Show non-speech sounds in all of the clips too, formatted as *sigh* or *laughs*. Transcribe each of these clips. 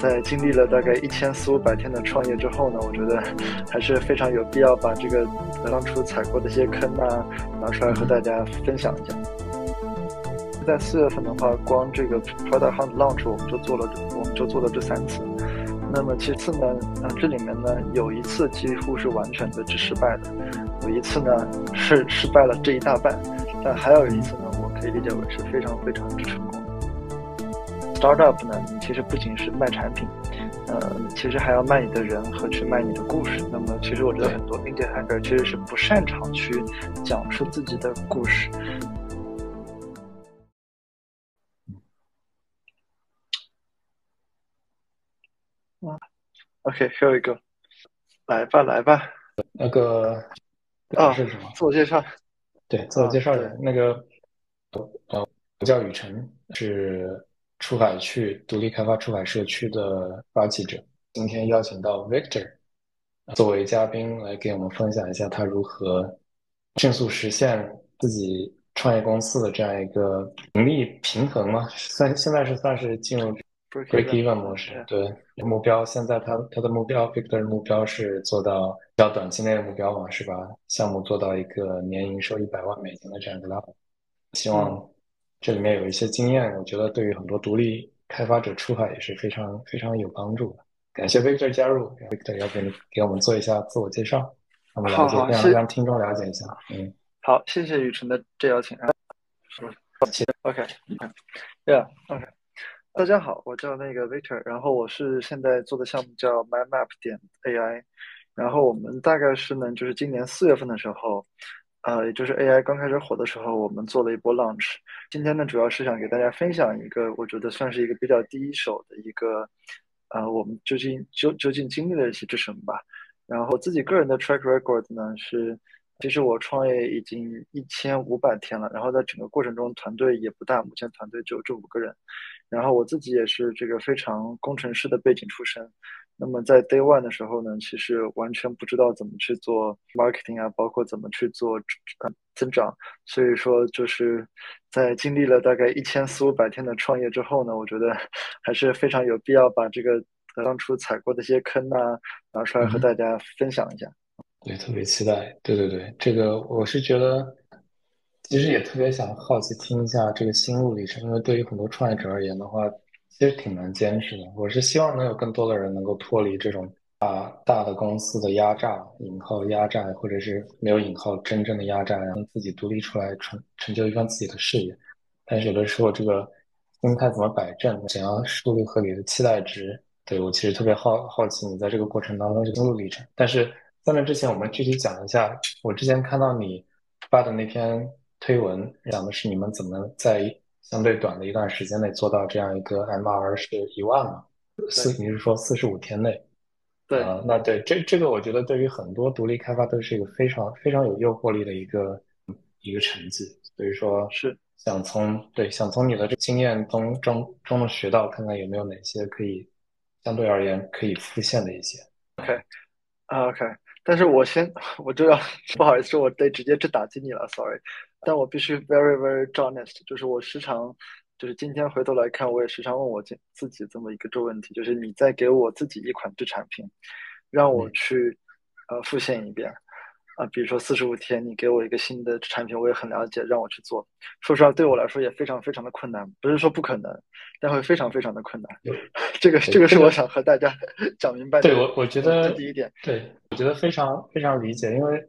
在经历了大概一千四五百天的创业之后呢，我觉得还是非常有必要把这个当初踩过的一些坑啊拿出来和大家分享一下。在四月份的话，光这个 product hunt launch 我们就做了，我们就做了这三次。那么其次呢，嗯，这里面呢有一次几乎是完全的是失败的，有一次呢是失败了这一大半，但还有一次呢，我可以理解为是非常非常之成功。Startup 呢，你其实不仅是卖产品，呃，其实还要卖你的人和去卖你的故事。那么其实我觉得很多 indie hacker 其实是不擅长去讲述自己的故事。啊，OK，here we go，来吧，来吧。那个啊是什么？自我介绍。对，自我介绍人。那个呃，我叫雨辰，是出海去独立开发出海社区的发起者。今天邀请到 Victor 作为嘉宾来给我们分享一下他如何迅速实现自己创业公司的这样一个盈利平衡嘛？算现在是算是进入 break even 模式。对，目标现在他他的目标，Victor 的目标是做到比较短期内的目标嘛，是把项目做到一个年营收一百万美金的这样一个 level。希望这里面有一些经验，我觉得对于很多独立开发者出海也是非常非常有帮助的。感谢 Victor 加入，Victor 要给你给我们做一下自我介绍，让我们了解，让让听众了解一下。嗯，好，谢谢雨辰的这邀请。OK，Yeah，OK。大家好，我叫那个 Victor，然后我是现在做的项目叫 MyMap 点 AI，然后我们大概是呢，就是今年四月份的时候，呃，也就是 AI 刚开始火的时候，我们做了一波 launch。今天呢，主要是想给大家分享一个，我觉得算是一个比较第一手的一个，呃，我们究竟究究竟经历了一些什么吧。然后自己个人的 track record 呢是，其实我创业已经一千五百天了，然后在整个过程中团队也不大，目前团队只有这五个人。然后我自己也是这个非常工程师的背景出身，那么在 day one 的时候呢，其实完全不知道怎么去做 marketing 啊，包括怎么去做呃增长，所以说就是在经历了大概一千四五百天的创业之后呢，我觉得 *laughs* 还是非常有必要把这个当初踩过的一些坑啊拿出来和大家分享一下。对，特别期待。对对对，这个我是觉得。其实也特别想好奇听一下这个心路历程，因为对于很多创业者而言的话，其实挺难坚持的。我是希望能有更多的人能够脱离这种啊大的公司的压榨（引号压榨）或者是没有引号真正的压榨，然后自己独立出来成成就一番自己的事业。但是有的时候这个心态怎么摆正，怎样树立合理的期待值？对我其实特别好好奇你在这个过程当中的心路历程。但是在那之前，我们具体讲一下，我之前看到你发的那篇。推文讲的是你们怎么在相对短的一段时间内做到这样一个 MR 是一万嘛？四，你是说四十五天内？对啊，那对这这个我觉得对于很多独立开发都是一个非常非常有诱惑力的一个一个成绩。所以说，是想从对想从你的这经验中中中能学到，看看有没有哪些可以相对而言可以复现的一些。OK，OK，但是我先 *laughs* 我就要 *laughs* 不好意思，我得直接去打击你了，Sorry。但我必须 very very honest，就是我时常，就是今天回头来看，我也时常问我自自己这么一个这问题，就是你再给我自己一款这产品，让我去呃复现一遍，啊，比如说四十五天，你给我一个新的产品，我也很了解，让我去做，说实话对我来说也非常非常的困难，不是说不可能，但会非常非常的困难。这个这个是我想和大家 *laughs* 讲明白的。对我我觉得第一点，对我觉得非常非常理解，因为。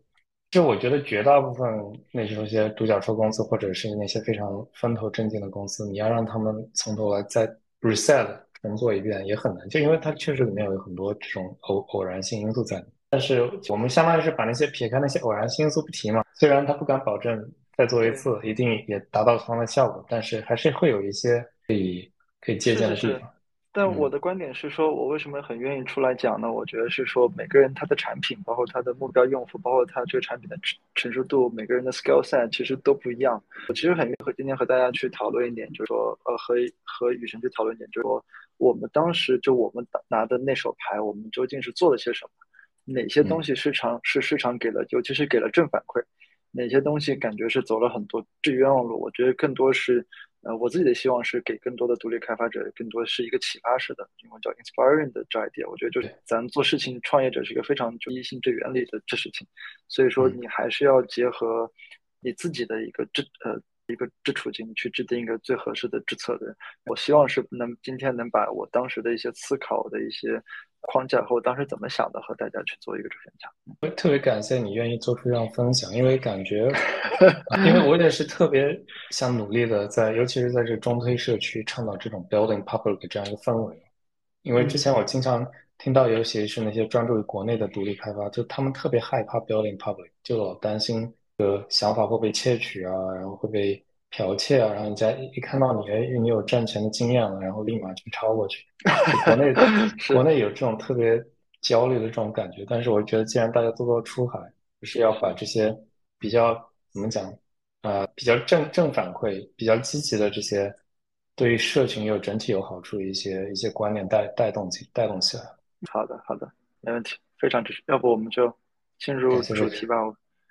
就我觉得绝大部分那些独角兽公司，或者是那些非常风头正劲的公司，你要让他们从头来再 reset 重做一遍也很难，就因为它确实里面有很多这种偶偶然性因素在。但是我们相当于是把那些撇开那些偶然性因素不提嘛，虽然他不敢保证再做一次一定也达到同样的效果，但是还是会有一些可以可以借鉴的地方。但我的观点是说，我为什么很愿意出来讲呢？我觉得是说，每个人他的产品，包括他的目标用户，包括他这个产品的成成熟度，每个人的 skill set 其实都不一样。我其实很愿意和今天和大家去讨论一点，就是说，呃，和和雨辰去讨论一点，就是说，我们当时就我们拿的那手牌，我们究竟是做了些什么？哪些东西市场是市场给了，尤其是给了正反馈？哪些东西感觉是走了很多最冤枉路？我觉得更多是。呃，我自己的希望是给更多的独立开发者，更多是一个启发式的，英文叫 inspiring 的这 idea。我觉得就是咱做事情，创业者是一个非常就一性质原理的这事情，所以说你还是要结合你自己的一个这呃一个制处境去制定一个最合适的制策略。我希望是能今天能把我当时的一些思考的一些。框架和我当时怎么想的，和大家去做一个分享。我特别感谢你愿意做出这样分享，因为感觉，*laughs* 因为我也是特别想努力的，在尤其是在这中推社区倡导这种 building public 这样一个氛围。因为之前我经常听到，尤其是那些专注于国内的独立开发，就他们特别害怕 building public，就老担心的想法会被窃取啊，然后会被。剽窃啊，然后人家一看到你，哎，你有赚钱的经验了，然后立马就抄过去。国内 *laughs* 国内有这种特别焦虑的这种感觉，但是我觉得，既然大家都要出海，就是要把这些比较怎么讲啊，比较正正反馈、比较积极的这些对于社群有整体有好处的一些一些观念带带动起带动起来。好的，好的，没问题，非常支持。要不我们就进入主题吧。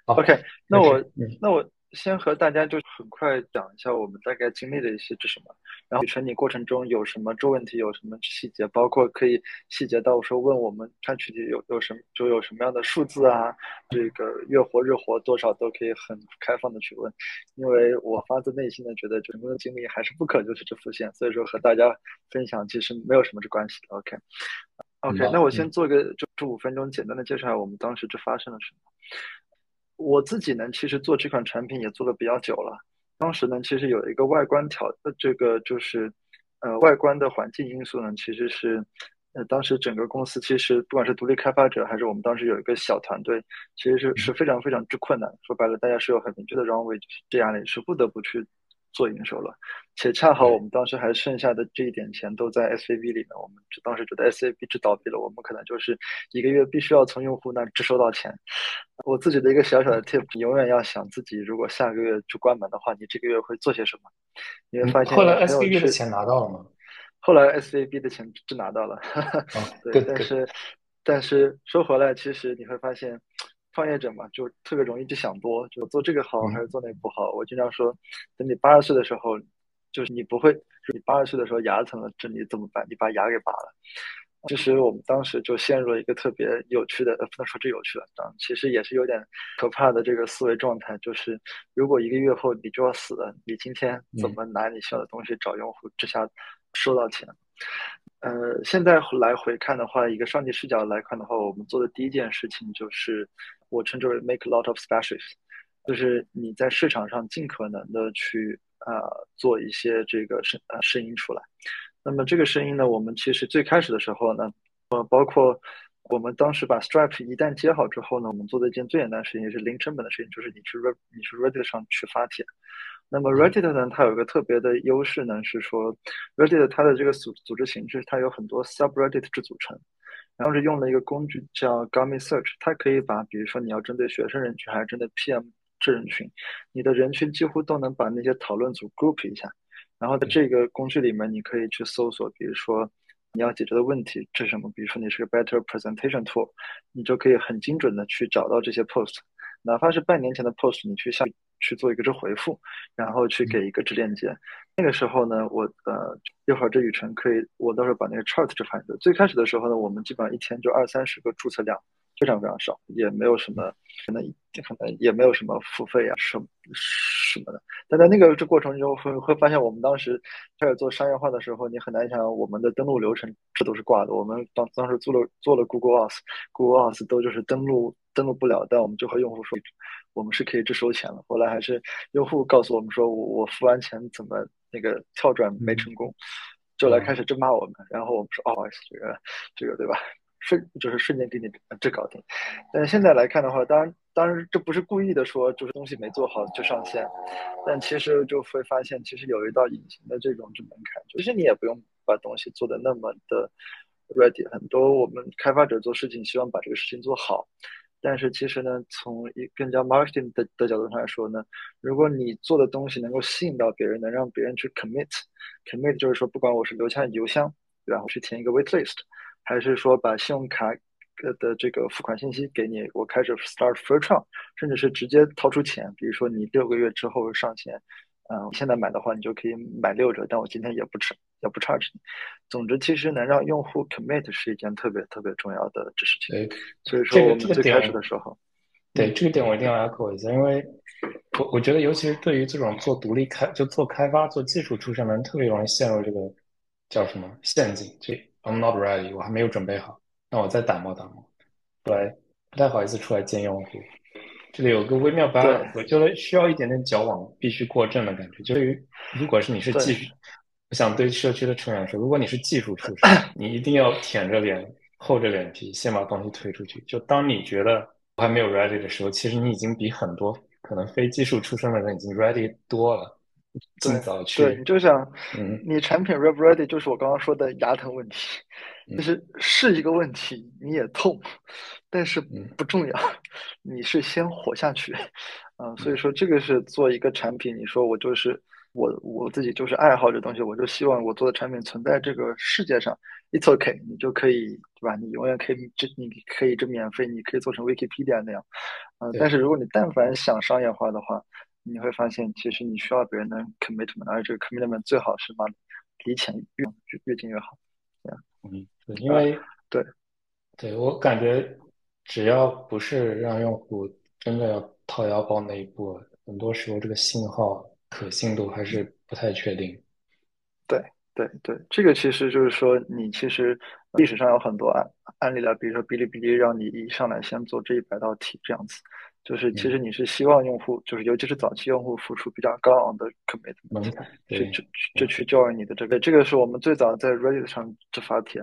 OK，那我那我。先和大家就很快讲一下我们大概经历的一些是什么，然后成你过程中有什么出问题，有什么细节，包括可以细节到说问我们看具体有有什么就有什么样的数字啊，这个月活日活多少都可以很开放的去问，因为我发自内心的觉得整个的经历还是不可就是这副线，所以说和大家分享其实没有什么这关系的。OK，OK，那我先做个就这五分钟简单的介绍我们当时这发生了什么。我自己呢，其实做这款产品也做的比较久了。当时呢，其实有一个外观条，呃，这个就是，呃，外观的环境因素呢，其实是，呃，当时整个公司其实不管是独立开发者，还是我们当时有一个小团队，其实是是非常非常之困难。说白了，大家是有很明确的 runway，这样的是不得不去。做营收了，且恰好我们当时还剩下的这一点钱都在 S A B 里面，我们当时觉得 S A B 只倒闭了，我们可能就是一个月必须要从用户那只收到钱。我自己的一个小小的 tip，永远要想自己如果下个月就关门的话，你这个月会做些什么？你会发现后来 S A B 的钱拿到了吗？*laughs* 后来 S A B 的钱是拿到了，*laughs* 对，但是但是说回来，其实你会发现。创业者嘛，就特别容易就想多，就做这个好还是做那个不好。我经常说，等你八十岁的时候，就是你不会，你八十岁的时候牙疼了，这你怎么办？你把牙给拔了。其实我们当时就陷入了一个特别有趣的，呃不能说这有趣了，啊，其实也是有点可怕的这个思维状态，就是如果一个月后你就要死了，你今天怎么拿你需要的东西找用户，之下收到钱？呃，现在来回看的话，一个上帝视角来看的话，我们做的第一件事情就是，我称之为 make a lot of specials，就是你在市场上尽可能的去啊做一些这个声呃声音出来。那么这个声音呢，我们其实最开始的时候呢，呃，包括我们当时把 Stripe 一旦接好之后呢，我们做的一件最简单的事情，也是零成本的事情，就是你去 Re 你去 Reddit 上去发帖。那么 Reddit 呢，它有一个特别的优势呢，是说 Reddit 它的这个组组织形式，它有很多 subreddit 制组成，然后是用了一个工具叫 Gummy Search，它可以把比如说你要针对学生人群还是针对 PM 这人群，你的人群几乎都能把那些讨论组 group 一下，然后在这个工具里面，你可以去搜索，比如说你要解决的问题是什么，比如说你是个 Better Presentation Tool，你就可以很精准的去找到这些 post，哪怕是半年前的 post，你去下去做一个这回复，然后去给一个这链接。那个时候呢，我呃一会儿这雨辰可以，我到时候把那个 chart 这翻一个。最开始的时候呢，我们基本上一天就二三十个注册量，非常非常少，也没有什么可能可能也没有什么付费啊什什么的。但在那个这过程中会会发现，我们当时开始做商业化的时候，你很难想我们的登录流程这都是挂的。我们当当时做了做了 Google Auth，Google Auth 都就是登录登录不了，但我们就和用户说。我们是可以只收钱了。后来还是用户告诉我们说，我我付完钱怎么那个跳转没成功，就来开始真骂我们。然后我们说，哦，这个这个对吧？瞬就是瞬间给你这搞定。但现在来看的话，当然当然这不是故意的说，就是东西没做好就上线。但其实就会发现，其实有一道隐形的这种这门槛，其实你也不用把东西做的那么的 ready。很多我们开发者做事情，希望把这个事情做好。但是其实呢，从一更加 marketing 的的角度上来说呢，如果你做的东西能够吸引到别人，能让别人去 commit，commit 就是说，不管我是留下邮箱，然后去填一个 wait list，还是说把信用卡的这个付款信息给你，我开始 start free trial，甚至是直接掏出钱，比如说你六个月之后上线，嗯，现在买的话，你就可以买六折，但我今天也不吃，也不 charge 你。总之，其实能让用户 commit 是一件特别特别重要的事情。对，所以说我们最开始的时候，对这个点我一定要 echo 一下，因为我我觉得，尤其是对于这种做独立开就做开发、做技术出身的人，特别容易陷入这个叫什么陷阱？就 I'm not ready，我还没有准备好，那我再打磨打磨，出来不太好意思出来见用户。这里有个微妙 balance，我觉得需要一点点矫枉必须过正的感觉。就对于如果是你是技术，我想对社区的成员说，如果你是技术出身，*laughs* 你一定要舔着脸、厚着脸皮先把东西推出去。就当你觉得我还没有 ready 的时候，其实你已经比很多可能非技术出身的人已经 ready 多了。尽早去，对你就想，嗯，你产品 ready 就是我刚刚说的牙疼问题，就是是一个问题，你也痛，但是不重要，你是先活下去，嗯，所以说这个是做一个产品，你说我就是我我自己就是爱好这东西，我就希望我做的产品存在这个世界上，it's okay，你就可以对吧？你永远可以这你可以这免费，你可以做成 Wikipedia 那样，嗯，但是。如果你但凡想商业化的话。你会发现，其实你需要别人的 commitment，而这个 commitment 最好是把离钱越越近越好。嗯，对，因为对，对我感觉，只要不是让用户真的要掏腰包那一步，很多时候这个信号可信度还是不太确定。对，对，对，这个其实就是说，你其实历史上有很多案案例了，比如说哔哩哔哩让你一上来先做这一百道题这样子。就是其实你是希望用户，就是尤其是早期用户付出比较高昂的 commitment，去去去去教育你的这个，这个是我们最早在 Reddit 上这发帖，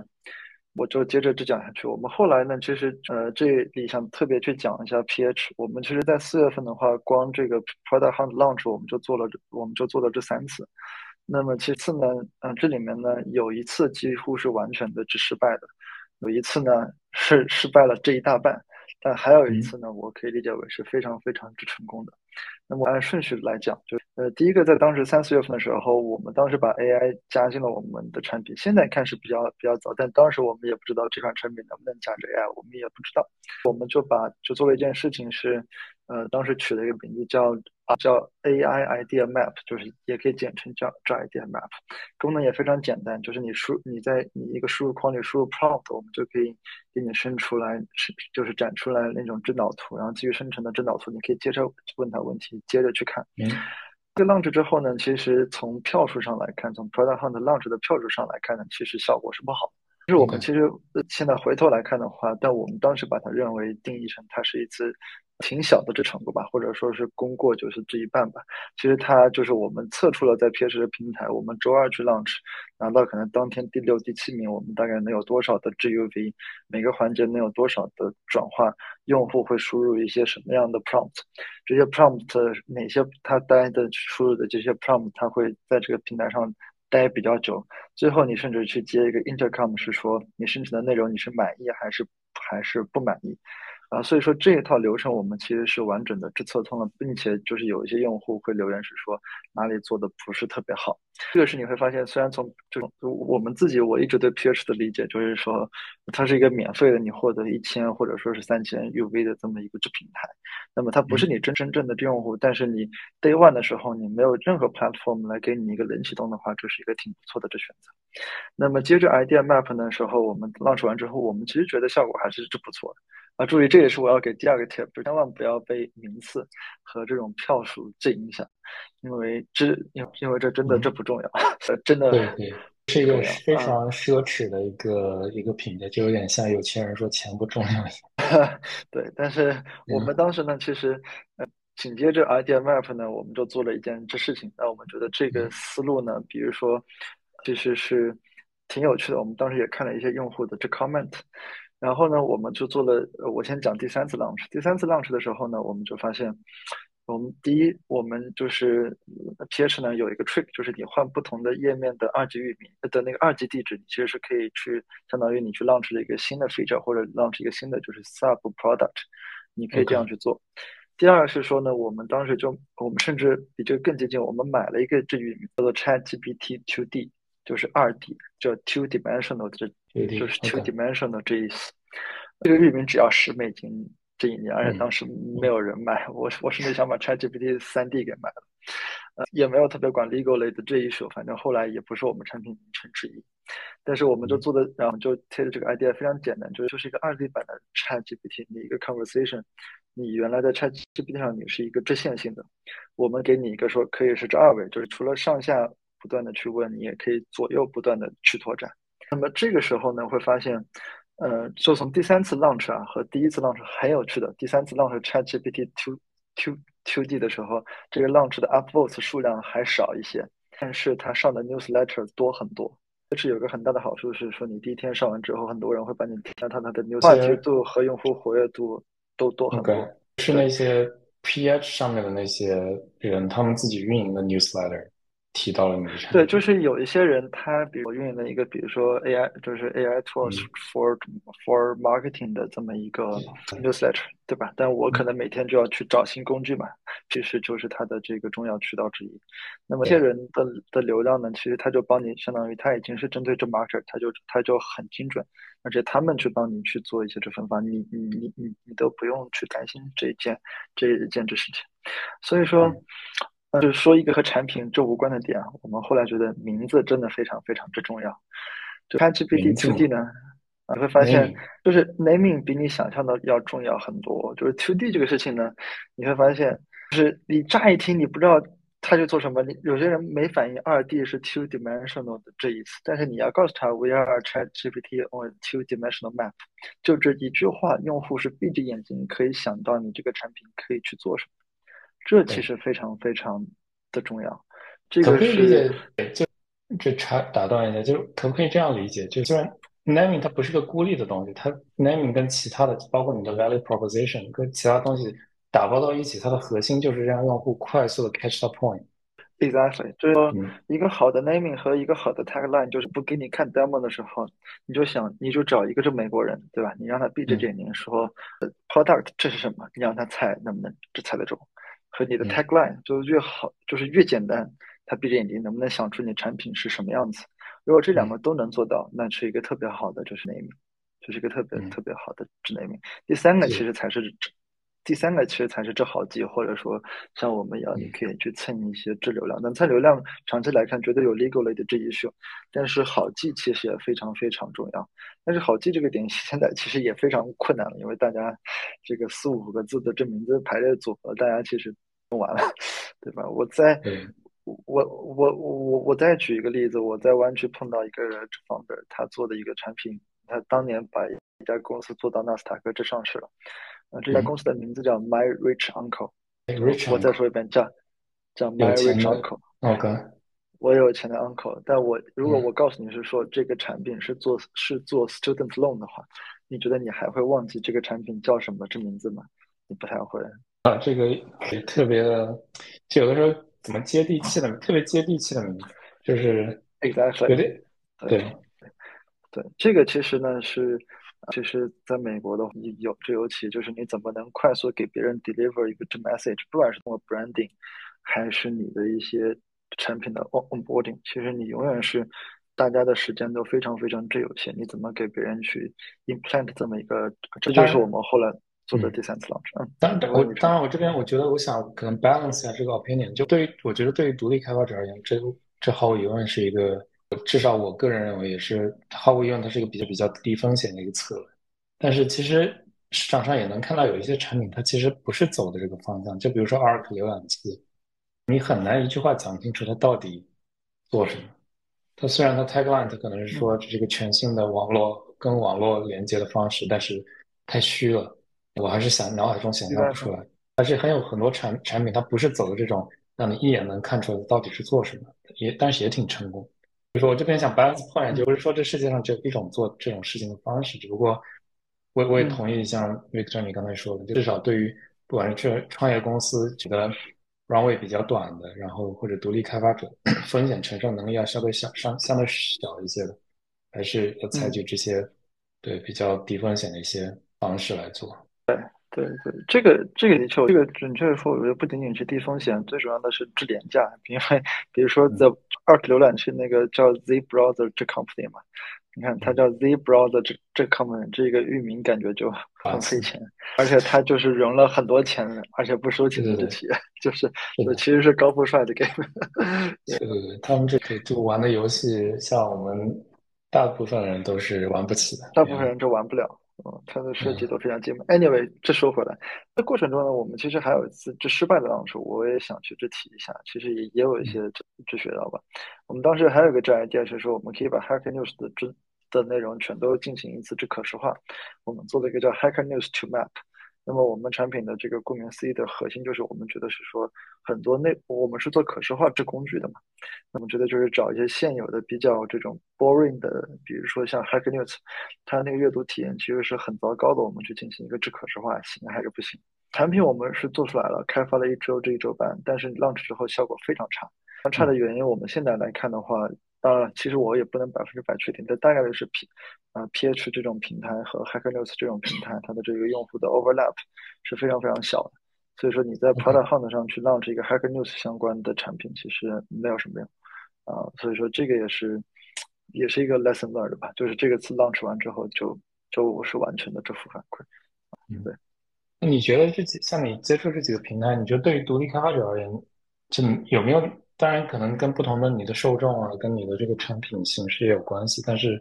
我就接着这讲下去。我们后来呢，其实呃这里想特别去讲一下 PH。我们其实，在四月份的话，光这个 Product Hunt Launch 我们就做了，我们就做了这三次。那么其次呢，嗯，这里面呢有一次几乎是完全的是失败的，有一次呢是失败了这一大半。但还有一次呢，我可以理解为是非常非常之成功的。那么按顺序来讲，就呃，第一个在当时三四月份的时候，我们当时把 AI 加进了我们的产品。现在看是比较比较早，但当时我们也不知道这款产品能不能加这 AI，我们也不知道。我们就把就做了一件事情是，呃，当时取了一个名字叫。啊，叫 AI Idea Map，就是也可以简称叫叫 Idea Map，功能也非常简单，就是你输你在你一个输入框里输入 prompt，我们就可以给你生出来，是就是展出来那种真导图，然后基于生成的真导图，你可以接着问他问题，接着去看。嗯，这个 launch 之后呢，其实从票数上来看，从 Product Hunt launch 的票数上来看呢，其实效果是不好。就是我们其实现在回头来看的话，但我们当时把它认为定义成它是一次。挺小的这成果吧，或者说是功过就是这一半吧。其实它就是我们测出了在 PS 的平台，我们周二去 launch，拿到可能当天第六、第七名，我们大概能有多少的 GUV，每个环节能有多少的转化，用户会输入一些什么样的 prompt，这些 prompt 哪些他待的输入的这些 prompt，他会在这个平台上待比较久。最后你甚至去接一个 intercom，是说你生成的内容你是满意还是还是不满意。啊，所以说这一套流程我们其实是完整的去测通了，并且就是有一些用户会留言是说哪里做的不是特别好。这个是你会发现，虽然从这种我们自己我一直对 PH 的理解就是说，它是一个免费的，你获得一千或者说是三千 UV 的这么一个这平台，那么它不是你真真正的用户，但是你 Day One 的时候你没有任何 platform 来给你一个冷启动的话，这是一个挺不错的这选择。那么接着 Idea Map 的时候，我们 launch 完之后，我们其实觉得效果还是是不错的。啊，注意，这也是我要给第二个 tip，千万不要被名次和这种票数这影响，因为这因因为这真的这不重要，*laughs* 真的对对，是一个非常奢侈的一个一个品类，就有点像有钱人说钱不重要一样。*laughs* 对，但是我们当时呢，其实呃紧接着 idea map 呢，我们就做了一件这事情，那我们觉得这个思路呢，比如说其实是挺有趣的，我们当时也看了一些用户的这 comment。然后呢，我们就做了。我先讲第三次 launch。第三次 launch 的时候呢，我们就发现，我们第一，我们就是 PH 呢有一个 trick，就是你换不同的页面的二级域名的那个二级地址，你其实是可以去相当于你去 launch 了一个新的 feature，或者 launch 一个新的就是 sub product，你可以这样去做。第二是说呢，我们当时就我们甚至比这个更接近，我们买了一个这域名叫做 ChatGPT 2D，就是二 D，叫 two dimensional 的。就是 two dimensional 这意思，这个域名只要十美金这一年，而且当时没有人买，我我甚至想把 ChatGPT 三 D 给买了，呃，也没有特别管 legal 类的这一手，反正后来也不是我们产品名称之一。但是我们就做的，然后就贴的这个 idea 非常简单，就是就是一个二 D 版的 ChatGPT，你一个 conversation，你原来在 ChatGPT 上你是一个直线性的，我们给你一个说可以是这二维，就是除了上下不断的去问，你也可以左右不断的去拓展。那么这个时候呢，会发现，呃，就从第三次 launch 啊和第一次 launch 很有趣的，第三次 launch ChatGPT two two two D 的时候，这个 launch 的 upvotes 数量还少一些，但是它上的 newsletter 多很多。这是有个很大的好处，是说你第一天上完之后，很多人会把你加他他的 news 话题度和用户活跃度都多很多。是那些 PH 上面的那些人，他们自己运营的 newsletter。提到了你的产品，对，就是有一些人，他比如运营的一个，比如说 AI，就是 AI tools for for marketing 的这么一个 newsletter，对吧？但我可能每天就要去找新工具嘛，其实就是它的这个重要渠道之一。那么这些人的的流量呢，其实他就帮你，相当于他已经是针对这 market，他就他就很精准，而且他们去帮你去做一些这分发，你你你你你都不用去担心这一件这一件这事情。所以说。就是说一个和产品这无关的点，我们后来觉得名字真的非常非常之重要。就 GPT Two D 呢，你会发现就是 naming 比你想象的要重要很多。就是 Two D 这个事情呢，你会发现就是你乍一听你不知道它去做什么，你有些人没反应二 D 是 Two Dimensional 的这一次，但是你要告诉他 We are Chat GPT on Two Dimensional Map，就这一句话，用户是闭着眼睛可以想到你这个产品可以去做什么。这其实非常非常的重要。这个是就这插打断一下，就可不可以这样理解？就虽然 naming 它不是个孤立的东西，它 naming 跟其他的，包括你的 value proposition 跟其他东西打包到一起，它的核心就是让用户快速的 catch the point。Exactly，就是说一个好的 naming 和一个好的 tagline，就是不给你看 demo 的时候，你就想你就找一个这美国人，对吧？你让他闭着眼睛说 product 这是什么，你让他猜能不能这猜得中。和你的 tagline 就越好，就是越简单，他闭着眼睛能不能想出你产品是什么样子？如果这两个都能做到，那是一个特别好的，就是 naming，就是一个特别特别好的 naming。第三个其实才是。第三个其实才是这好记，或者说像我们一样，你可以去蹭一些质流量。但蹭流量长期来看，绝对有 legal 类的这一秀。但是好记其实也非常非常重要。但是好记这个点 *laughs* 现在其实也非常困难了，因为大家这个四五个字的这名字排列组合，大家其实用完了，对吧？我再我我我我再举一个例子，我在湾区碰到一个 founder，他做的一个产品，他当年把一家公司做到纳斯达克这上市了。啊，这家公司的名字叫 My Rich Uncle。我再说一遍，叫叫 My Rich Uncle。OK。我有钱的 uncle，但我如果我告诉你是说这个产品是做是做 student loan 的话，你觉得你还会忘记这个产品叫什么这名字吗？你不太会。啊，这个特别的，就有的时候怎么接地气的，特别接地气的名字，就是 exactly。对对对对，这个其实呢是。其实，在美国的有这尤其就是你怎么能快速给别人 deliver 一个这 message，不管是通过 branding，还是你的一些产品的 onboarding，其实你永远是大家的时间都非常非常之有限。你怎么给别人去 implant 这么一个？这就是我们后来做的第三次 launch。嗯，当然我当然我这边我觉得我想可能 balance 一下这个 opinion。就对于我觉得对于独立开发者而言，这这毫无疑问是一个。至少我个人认为也是，毫无疑问，它是一个比较比较低风险的一个策略。但是其实市场上也能看到有一些产品，它其实不是走的这个方向。就比如说 Arc 浏览器，你很难一句话讲清楚它到底做什么。它虽然它 tagline 它可能是说这是一个全新的网络跟网络连接的方式，但是太虚了，我还是想脑海中想象不出来。而且还有很多产产品，它不是走的这种让你一眼能看出来到底是做什么，也但是也挺成功。就是我这边想 balance point，就不是说这世界上只有一种做这种事情的方式，只不过我我也同意像 Victor 你刚才说的，至少对于不管是这创业公司觉得 runway 比较短的，然后或者独立开发者风险承受能力要相对小相相对小一些的，还是要采取这些对比较低风险的一些方式来做。对对对，这个这个的确，这个准确的说，我觉得不仅仅是低风险，最主要的是质廉价。因为比如说在二级浏览器那个叫 Z Browser 这 company 嘛，你看它叫 Z Browser 这这 company，这个域名感觉就很费钱，而且它就是融了很多钱，而且不收钱的企业，就是其实是高富帅的 game。*laughs* 对对对，他们这个就玩的游戏，像我们大部分人都是玩不起的，大部分人就玩不了。嗯，它的设计都非常精美。Anyway，这说回来，在过程中呢，我们其实还有一次这失败的 launch，我也想去这提一下。其实也也有一些这学到吧。我们当时还有一个这样 idea 是说，我们可以把 Hacker News 的真的内容全都进行一次这可视化。我们做了一个叫 Hacker News to Map。那么我们产品的这个顾名思义的核心就是我们觉得是说很多内我们是做可视化这工具的嘛，那么觉得就是找一些现有的比较这种 boring 的，比如说像 Hacker News，它那个阅读体验其实是很糟糕的，我们去进行一个智可视化，行还是不行？产品我们是做出来了，开发了一周这一周半，但是 launch 之后效果非常差。差的原因我们现在来看的话。当然，其实我也不能百分之百确定，但大概率是 P 啊 PH 这种平台和 Hacker News 这种平台，它的这个用户的 overlap *laughs* 是非常非常小的。所以说你在 Product Hunt 上去 launch 一个 Hacker News 相关的产品，其实没有什么用啊。所以说这个也是也是一个 lesson learned 吧，就是这个次 launch 完之后就就是完全的这负反馈。嗯，对。那你觉得这几像你接触这几个平台，你觉得对于独立开发者而言，这有没有？当然，可能跟不同的你的受众啊，跟你的这个产品形式也有关系。但是，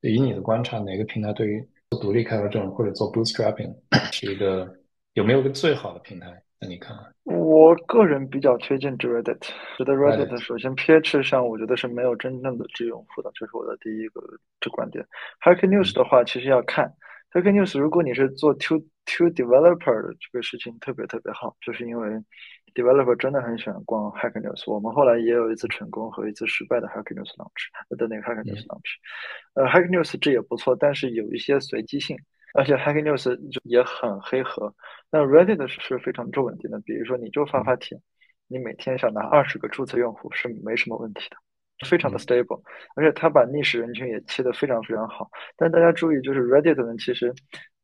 以你的观察，哪个平台对于做独立开发这种或者做 bootstrapping *coughs* 是一个有没有个最好的平台？那你看，我个人比较推荐 Reddit。觉得 Reddit 首先 PH 上，我觉得是没有真正的知用户的，这是我的第一个这观点。Hacker News 的话，其实要看 Hacker News，如果你是做 to to developer 的这个事情，特别特别好，就是因为。Developer 真的很喜欢逛 Hacker News，我们后来也有一次成功和一次失败的 Hacker News launch 的那个 Hacker News launch。呃，Hacker News 这也不错，但是有一些随机性，而且 Hacker News 也很黑盒。那 Reddit 是非常重稳定的，比如说你就发发帖，你每天想拿二十个注册用户是没什么问题的。非常的 stable，而且它把历史人群也切得非常非常好。但大家注意，就是 Reddit 呢，其实，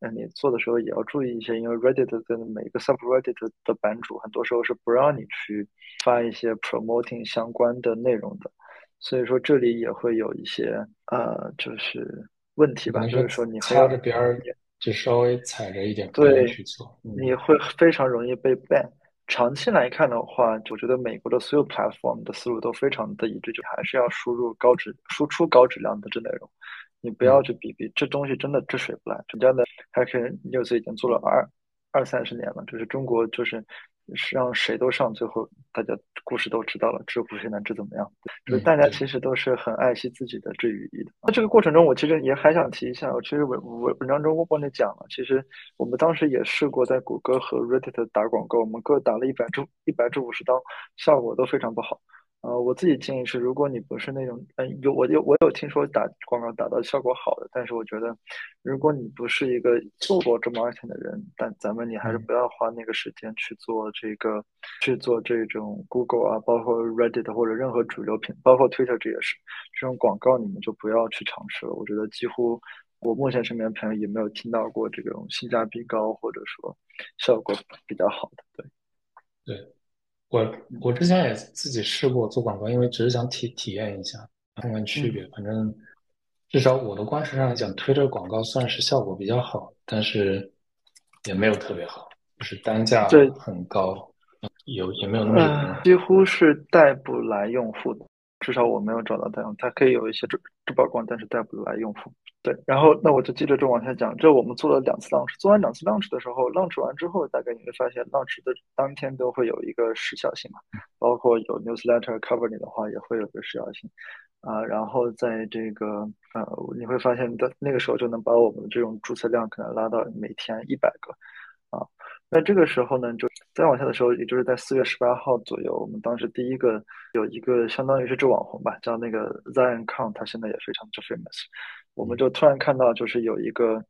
嗯，你做的时候也要注意一些，因为 Reddit 的每个 subreddit 的版主很多时候是不让你去发一些 promoting 相关的内容的，所以说这里也会有一些呃，就是问题吧，就是说你掐着边儿就稍微踩着一点对去做，你会非常容易被 ban。长期来看的话，我觉得美国的所有 platform 的思路都非常的一致，就还是要输入高质、输出高质量的这内容。你不要去比比，这东西真的治水不烂。人家的 Hacker News 已经做了二二三十年了，就是中国就是。是让谁都上，最后大家故事都知道了。知乎现在知怎么样？就是大家其实都是很爱惜自己的这语义的。那这个过程中，我其实也还想提一下，我其实文文文章中我帮你讲了。其实我们当时也试过在谷歌和 Reddit 打广告，我们各打了一百至一百至五十刀，效果都非常不好。呃，我自己建议是，如果你不是那种，嗯，有我有我有听说打广告打到效果好的，但是我觉得，如果你不是一个做过这 marketing 的人，但咱们你还是不要花那个时间去做这个，去做这种 Google 啊，包括 Reddit 或者任何主流品，包括 Twitter 这也是，这种广告你们就不要去尝试了。我觉得几乎我目前身边朋友也没有听到过这种性价比高或者说效果比较好的，对，对。我我之前也自己试过做广告，因为只是想体体验一下，看看区别。反正至少我的观察上来讲，推这个广告算是效果比较好，但是也没有特别好，就是单价很高，有也没有那么。几乎是带不来用户的，至少我没有找到带用。它可以有一些质质曝光，但是带不来用户。对，然后那我就接着就往下讲。这我们做了两次 launch，做完两次 launch 的时候，launch 完之后，大概你会发现，launch 的当天都会有一个时效性嘛，包括有 newsletter cover 你的话，也会有个时效性啊。然后在这个呃，你会发现的那个时候就能把我们的这种注册量可能拉到每天一百个啊。那这个时候呢，就再往下的时候，也就是在四月十八号左右，我们当时第一个有一个相当于是这网红吧，叫那个 Zion Kang，他现在也非常之 famous。我们就突然看到，就是有一个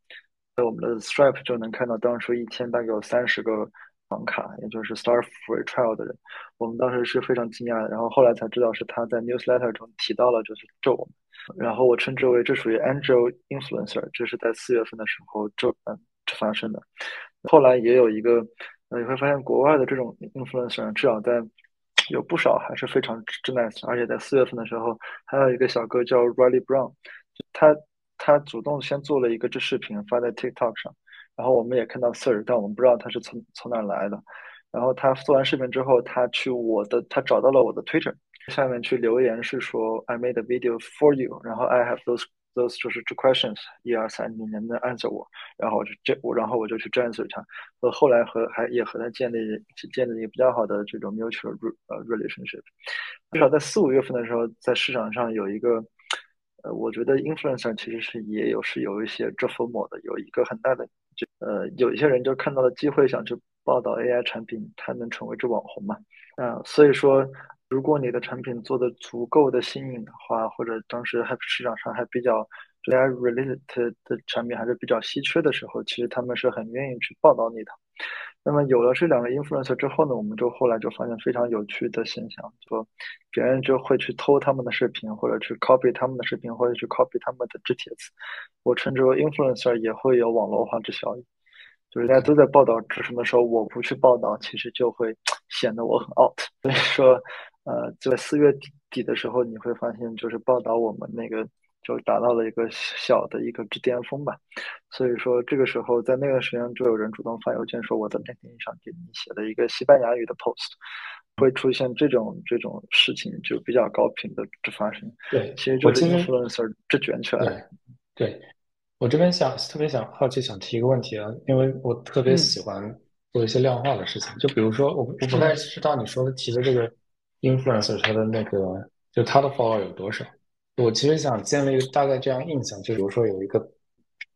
在我们的 Stripe 就能看到，当初一天大概有三十个房卡，也就是 Start Free Trial 的人。我们当时是非常惊讶的，然后后来才知道是他在 Newsletter 中提到了，就是这我们。然后我称之为这属于 Angel Influencer，这是在四月份的时候这嗯这发生的。后来也有一个，呃，你会发现国外的这种 influencer 至少在有不少还是非常 nice，而且在四月份的时候，还有一个小哥叫 Riley Brown，他他主动先做了一个这视频发在 TikTok 上，然后我们也看到 Sir，但我们不知道他是从从哪来的。然后他做完视频之后，他去我的他找到了我的 Twitter，下面去留言是说 I made a video for you，然后 I have those those 就是这 questions 一二三，你能不能 answer 我？然后我就这我然后我就去 answer 他，和后来和还也和他建立建立一个比较好的这种 mutual 呃 relationship。至少在四五月份的时候，在市场上有一个。呃，我觉得 influencer 其实是也有是有一些这 f o 的，有一个很大的，就呃，有一些人就看到了机会，想去报道 AI 产品，他能成为这网红嘛？啊，所以说，如果你的产品做的足够的新颖的话，或者当时还市场上还比较 AI related 的产品还是比较稀缺的时候，其实他们是很愿意去报道你的。那么有了这两个 influencer 之后呢，我们就后来就发现非常有趣的现象，说别人就会去偷他们的视频，或者去 copy 他们的视频，或者去 copy 他们的这帖子。我称之为 influencer 也会有网络化之效应，就是大家都在报道这什么时候我不去报道，其实就会显得我很 out。所以说，呃，在四月底底的时候，你会发现就是报道我们那个。就达到了一个小的一个之巅峰吧，所以说这个时候在那个时间就有人主动发邮件说我在 LinkedIn 上给你写了一个西班牙语的 post，会出现这种这种事情就比较高频的这发生。对，其实就是 influencer 这卷起来。对，我这边想特别想好奇想提一个问题啊，因为我特别喜欢做一些量化的事情，就比如说我我不太知道你说的提的这个 influencer 他的那个就他的 follower 有多少。我其实想建立大概这样印象，就比如说有一个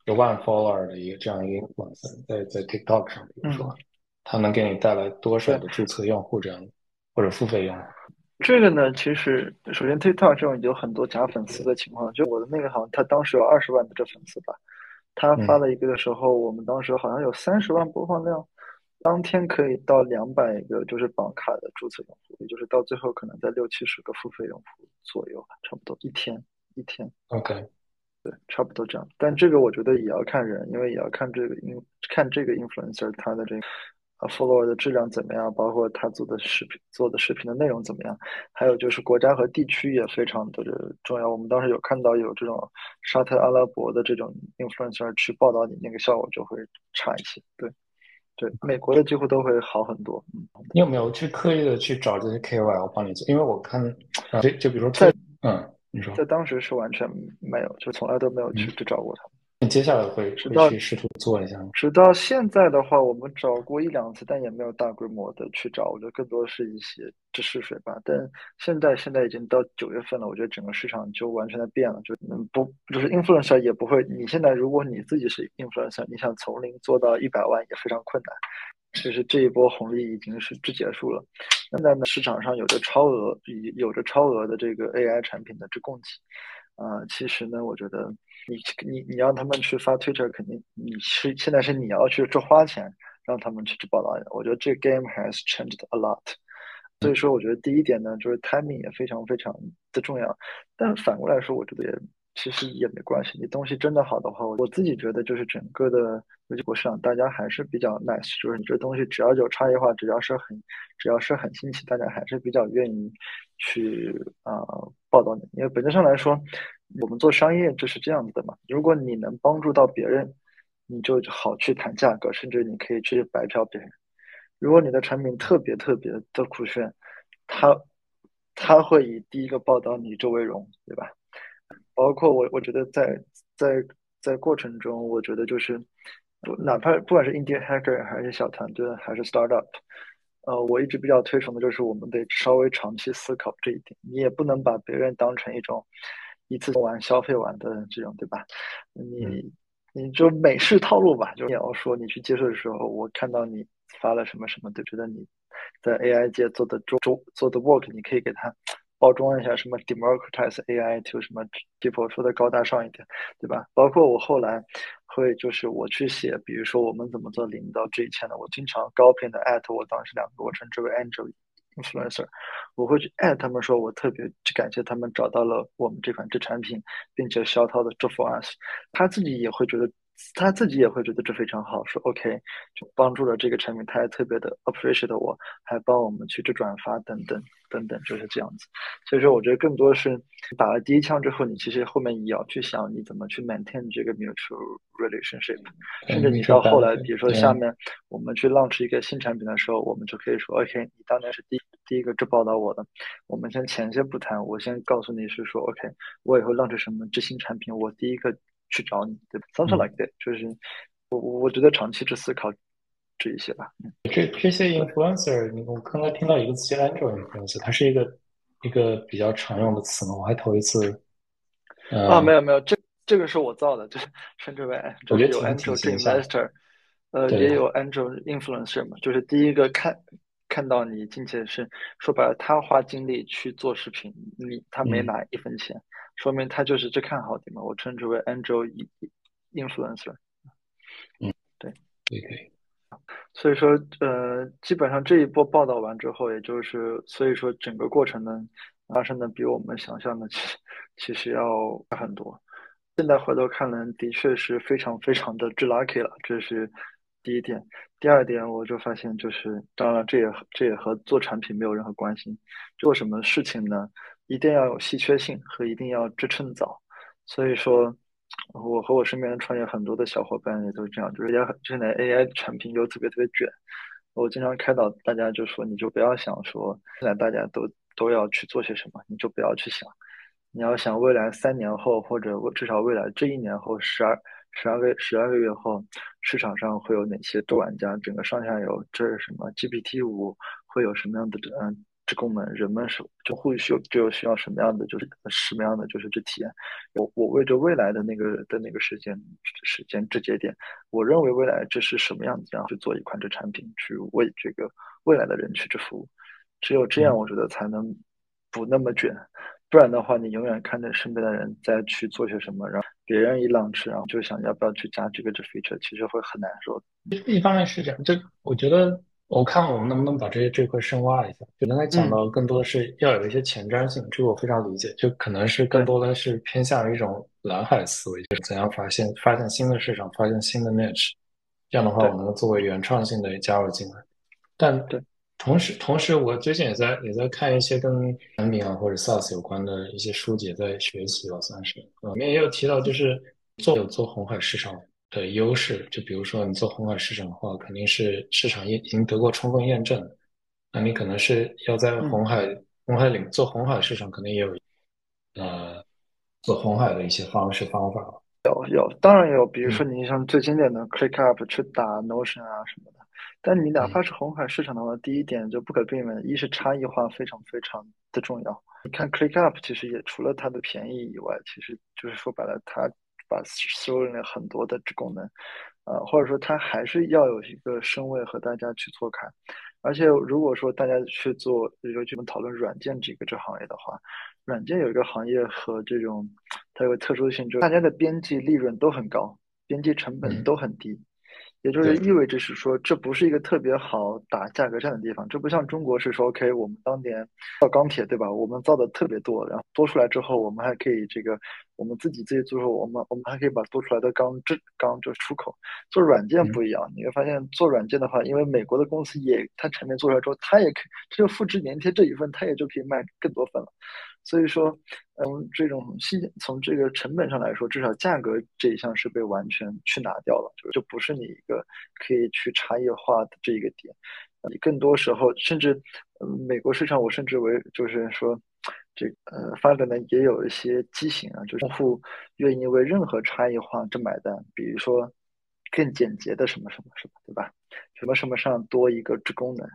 有万 follower 的一个这样一个 influencer 在在 TikTok 上，比如说，他能给你带来多少的注册用户这样，或者付费用户？这个呢，其实首先 TikTok 这种有很多假粉丝的情况，就我的那个好像他当时有二十万的这粉丝吧，他发了一个的时候，我们当时好像有三十万播放量，当天可以到两百个就是绑卡的注册用户，也就是到最后可能在六七十个付费用户。左右，差不多一天一天。OK，对，差不多这样。但这个我觉得也要看人，因为也要看这个 in 看这个 influencer 他的这个 follower 的质量怎么样，包括他做的视频做的视频的内容怎么样，还有就是国家和地区也非常的重要。我们当时有看到有这种沙特阿拉伯的这种 influencer 去报道你，那个效果就会差一些。对，对，美国的几乎都会好很多。嗯，你有没有去刻意的去找这些 KOL 帮你做？因为我看。就就比如说在嗯，你说在当时是完全没有，就从来都没有去去找过他。你接下来会会去试图做一下吗？直到现在的话，我们找过一两次，但也没有大规模的去找。我觉得更多是一些试试水吧。但现在现在已经到九月份了，我觉得整个市场就完全的变了，就不就是 influencer 也不会。你现在如果你自己是 influencer，你想从零做到一百万也非常困难。其实这一波红利已经是之结束了，现在呢市场上有着超额，有着超额的这个 AI 产品的这供给，啊，其实呢，我觉得你你你让他们去发 Twitter，肯定你是现在是你要去这花钱让他们去去报道。我觉得这 game has changed a lot，所以说我觉得第一点呢，就是 timing 也非常非常的重要，但反过来说，我觉得也。其实也没关系，你东西真的好的话，我自己觉得就是整个的游戏股市场，大家还是比较 nice，就是你这东西只要有差异化，只要是很，只要是很新奇，大家还是比较愿意去啊报道你。因为本质上来说，我们做商业就是这样子的嘛。如果你能帮助到别人，你就好去谈价格，甚至你可以去白嫖别人。如果你的产品特别特别的酷炫，他他会以第一个报道你周为荣，对吧？包括我，我觉得在在在过程中，我觉得就是，哪怕不管是 indie hacker 还是小团队还是 startup，呃，我一直比较推崇的就是我们得稍微长期思考这一点。你也不能把别人当成一种一次玩消费完的这种，对吧？你你就美式套路吧，就你要说你去接受的时候，我看到你发了什么什么，就觉得你在 AI 界做的周周做的 work，你可以给他。包装一下什么 democratize AI to 什么 people 说的高大上一点，对吧？包括我后来会就是我去写，比如说我们怎么做领导这一切的，我经常高频的 at 我当时两个我称之为 angel influencer，我会去 at 他们说我特别去感谢他们找到了我们这款这产品，并且肖涛的祝福 us，他自己也会觉得他自己也会觉得这非常好，说 OK，就帮助了这个产品，他还特别的 appreciate 我，还帮我们去这转发等等。等等，就是这样子。所以说，我觉得更多是打了第一枪之后，你其实后面也要去想你怎么去 maintain 这个 mutual relationship，甚至你到后来，比如说下面我们去 launch 一个新产品的时候，我们就可以说 OK，你当年是第第一个这报道我的，我们先前先不谈，我先告诉你是说 OK，我以后 launch 什么这新产品，我第一个。去找你，对吧？Something like that，就是我我觉得长期去思考这一些吧。这这些 influencer，你我刚才听到一个词叫 angel influencer，它是一个一个比较常用的词吗？我还头一次。啊，没有没有，这这个是我造的，就是称之为我觉得有 angel investor，呃，也有 angel influencer 嘛，就是第一个看看到你进去是说白了，他花精力去做视频，你他没拿一分钱。说明他就是只看好的嘛，我称之为 angel influencer。嗯，对，可以可以。所以说，呃，基本上这一波报道完之后，也就是所以说整个过程呢，发生的比我们想象的其其实要很多。现在回头看来，的确是非常非常的 lucky 了，这是第一点。第二点，我就发现就是，当然这也这也和做产品没有任何关系。做什么事情呢？一定要有稀缺性和一定要支撑早，所以说，我和我身边的创业很多的小伙伴也都是这样，就是也现在 AI 产品又特别特别卷，我经常开导大家就说，你就不要想说现在大家都都要去做些什么，你就不要去想，你要想未来三年后或者至少未来这一年后十二十二个十二个月后，市场上会有哪些多玩家，整个上下游这是什么 GPT 五会有什么样的嗯。这功能，人们是就会需就需要什么样的，就是什么样的，就是这体验。我我为着未来的那个的那个时间时间这节点，我认为未来这是什么样子，然后去做一款这产品，去为这个未来的人去这服务。只有这样，我觉得才能不那么卷。不然的话，你永远看着身边的人在去做些什么，然后别人一浪吃，然后就想要不要去加这个这 feature，其实会很难受。一方面是这样，就我觉得。我看我们能不能把这些这块深挖一下。就刚才讲到，更多的是要有一些前瞻性，这个我非常理解。就可能是更多的是偏向于一种蓝海思维，就是怎样发现发现新的市场，发现新的 niche。这样的话，我能作为原创性的加入进来。但对，同时同时，我最近也在也在看一些跟产品啊或者 SaaS 有关的一些书籍，在学习吧，算是。里面也有提到，就是做有做红海市场。的优势，就比如说你做红海市场的话，肯定是市场验已经得过充分验证。那你可能是要在红海红海领做红海市场，可能也有呃做红海的一些方式方法。有有，当然有。比如说你像最经典的 ClickUp 去打 Notion 啊什么的。但你哪怕是红海市场的话，第一点就不可避免，一是差异化非常非常的重要。你看 ClickUp 其实也除了它的便宜以外，其实就是说白了它。把收了很多的这功能，呃，或者说它还是要有一个身位和大家去错开。而且如果说大家去做，比如说我们讨论软件这个这行业的话，软件有一个行业和这种它有个特殊性，就是大家的边际利润都很高，边际成本都很低。也就是意味着是说，这不是一个特别好打价格战的地方。这不像中国是说，OK，我们当年造钢铁，对吧？我们造的特别多，然后多出来之后，我们还可以这个，我们自己自己做，我们我们还可以把多出来的钢这钢就出口。做软件不一样，你会发现做软件的话，因为美国的公司也，它产品做出来之后，它也可以，只有复制粘贴这一份，它也就可以卖更多份了。所以说，嗯，这种新从这个成本上来说，至少价格这一项是被完全去拿掉了，就就不是你一个可以去差异化的这一个点。你更多时候，甚至，嗯，美国市场，我甚至为就是说，这呃发展的也有一些畸形啊，就是用户愿意为任何差异化这买单，比如说。更简洁的什么什么什么，对吧？什么什么上多一个这功能，